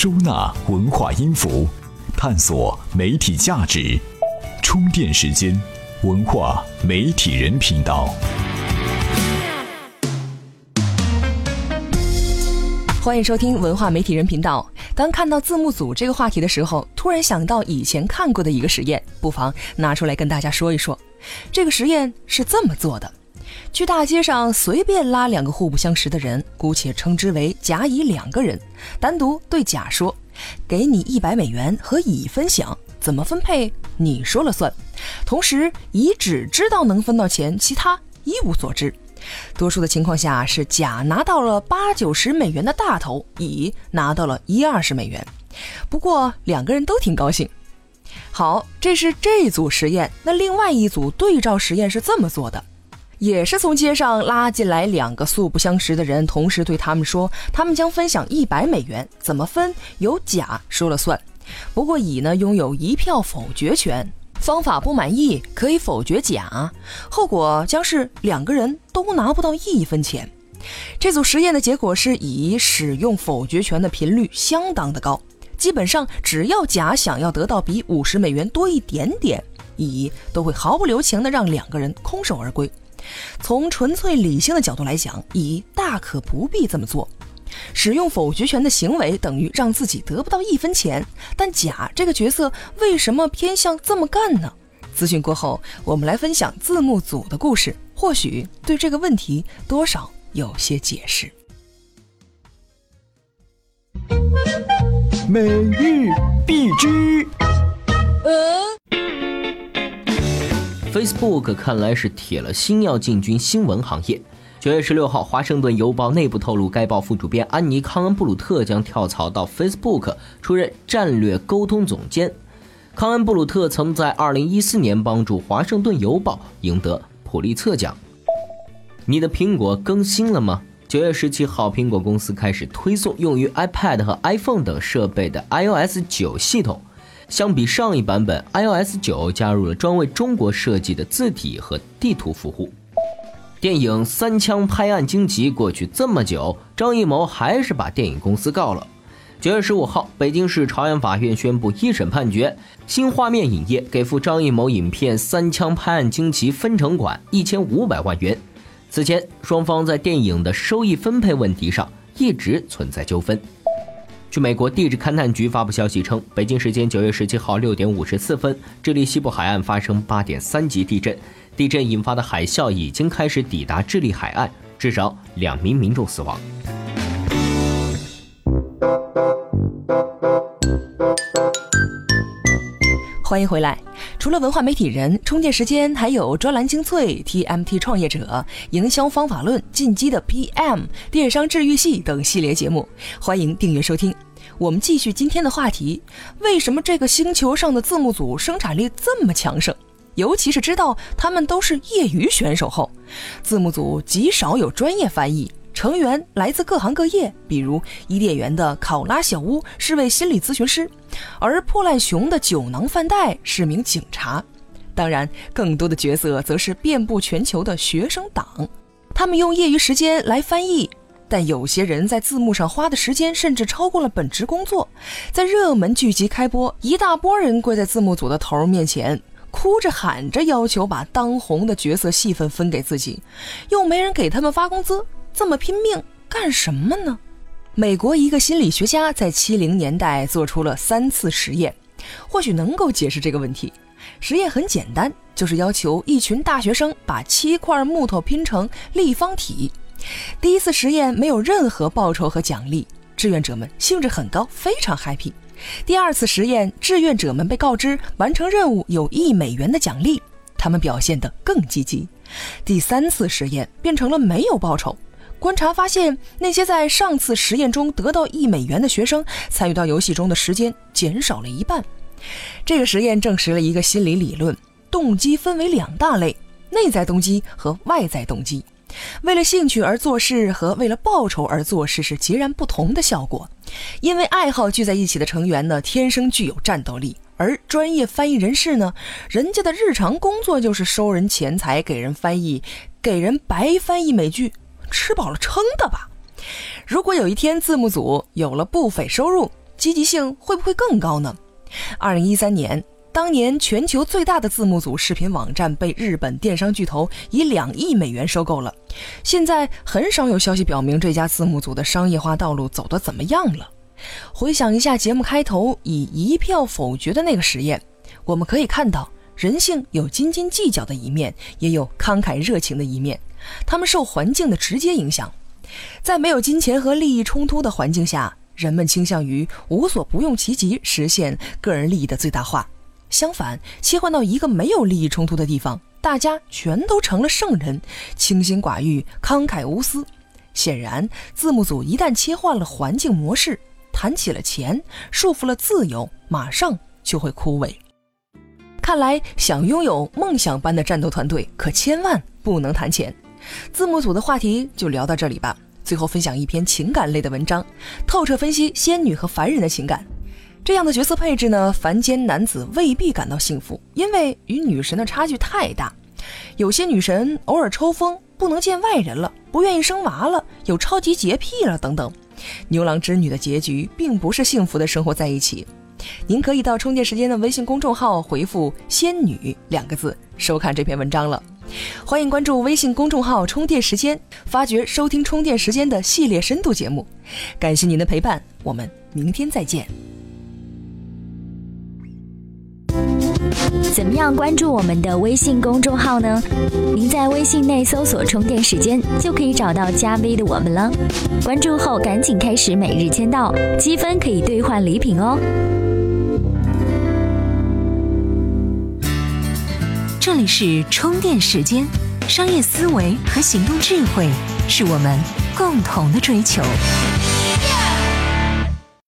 收纳文化音符，探索媒体价值。充电时间，文化媒体人频道。欢迎收听文化媒体人频道。当看到字幕组这个话题的时候，突然想到以前看过的一个实验，不妨拿出来跟大家说一说。这个实验是这么做的：去大街上随便拉两个互不相识的人，姑且称之为甲乙两个人，单独对甲说：“给你一百美元和乙分享，怎么分配你说了算。”同时，乙只知道能分到钱，其他一无所知。多数的情况下是甲拿到了八九十美元的大头，乙拿到了一二十美元。不过两个人都挺高兴。好，这是这组实验。那另外一组对照实验是这么做的，也是从街上拉进来两个素不相识的人，同时对他们说，他们将分享一百美元，怎么分由甲说了算。不过乙呢拥有一票否决权。方法不满意可以否决甲，后果将是两个人都拿不到一分钱。这组实验的结果是乙使用否决权的频率相当的高，基本上只要甲想要得到比五十美元多一点点，乙都会毫不留情的让两个人空手而归。从纯粹理性的角度来讲，乙大可不必这么做。使用否决权的行为等于让自己得不到一分钱，但甲这个角色为什么偏向这么干呢？资讯过后，我们来分享字幕组的故事，或许对这个问题多少有些解释。每日必知。Facebook 看来是铁了心要进军新闻行业。九月十六号，《华盛顿邮报》内部透露，该报副主编安妮·康恩布鲁特将跳槽到 Facebook，出任战略沟通总监。康恩布鲁特曾在二零一四年帮助《华盛顿邮报》赢得普利策奖。你的苹果更新了吗？九月十七号，苹果公司开始推送用于 iPad 和 iPhone 等设备的 iOS 九系统。相比上一版本，iOS 九加入了专为中国设计的字体和地图服务。电影《三枪拍案惊奇》过去这么久，张艺谋还是把电影公司告了。九月十五号，北京市朝阳法院宣布一审判决，新画面影业给付张艺谋影片《三枪拍案惊奇》分成款一千五百万元。此前，双方在电影的收益分配问题上一直存在纠纷。据美国地质勘探局发布消息称，北京时间九月十七号六点五十四分，智利西部海岸发生八点三级地震。地震引发的海啸已经开始抵达智利海岸，至少两名民众死亡。欢迎回来。除了文化媒体人、充电时间，还有专栏精粹、TMT 创业者、营销方法论、进击的 PM、电商治愈系等系列节目，欢迎订阅收听。我们继续今天的话题：为什么这个星球上的字幕组生产力这么强盛？尤其是知道他们都是业余选手后，字幕组极少有专业翻译，成员来自各行各业。比如伊甸园的考拉小屋是位心理咨询师，而破烂熊的酒囊饭袋是名警察。当然，更多的角色则是遍布全球的学生党，他们用业余时间来翻译。但有些人在字幕上花的时间甚至超过了本职工作。在热门剧集开播，一大波人跪在字幕组的头儿面前。哭着喊着要求把当红的角色戏份分给自己，又没人给他们发工资，这么拼命干什么呢？美国一个心理学家在七零年代做出了三次实验，或许能够解释这个问题。实验很简单，就是要求一群大学生把七块木头拼成立方体。第一次实验没有任何报酬和奖励，志愿者们兴致很高，非常 happy。第二次实验，志愿者们被告知完成任务有一美元的奖励，他们表现得更积极。第三次实验变成了没有报酬。观察发现，那些在上次实验中得到一美元的学生，参与到游戏中的时间减少了一半。这个实验证实了一个心理理论：动机分为两大类，内在动机和外在动机。为了兴趣而做事和为了报酬而做事是截然不同的效果。因为爱好聚在一起的成员呢，天生具有战斗力；而专业翻译人士呢，人家的日常工作就是收人钱财、给人翻译、给人白翻译美剧，吃饱了撑的吧。如果有一天字幕组有了不菲收入，积极性会不会更高呢？二零一三年，当年全球最大的字幕组视频网站被日本电商巨头以两亿美元收购了。现在很少有消息表明这家字幕组的商业化道路走得怎么样了。回想一下节目开头以一票否决的那个实验，我们可以看到，人性有斤斤计较的一面，也有慷慨热情的一面。他们受环境的直接影响，在没有金钱和利益冲突的环境下。人们倾向于无所不用其极实现个人利益的最大化。相反，切换到一个没有利益冲突的地方，大家全都成了圣人，清心寡欲、慷慨无私。显然，字幕组一旦切换了环境模式，谈起了钱，束缚了自由，马上就会枯萎。看来，想拥有梦想般的战斗团队，可千万不能谈钱。字幕组的话题就聊到这里吧。最后分享一篇情感类的文章，透彻分析仙女和凡人的情感。这样的角色配置呢，凡间男子未必感到幸福，因为与女神的差距太大。有些女神偶尔抽风，不能见外人了，不愿意生娃了，有超级洁癖了等等。牛郎织女的结局并不是幸福的生活在一起。您可以到充电时间的微信公众号回复“仙女”两个字，收看这篇文章了。欢迎关注微信公众号“充电时间”，发掘收听充电时间的系列深度节目。感谢您的陪伴，我们明天再见。怎么样关注我们的微信公众号呢？您在微信内搜索“充电时间”，就可以找到加 V 的我们了。关注后赶紧开始每日签到，积分可以兑换礼品哦。这里是充电时间，商业思维和行动智慧是我们共同的追求。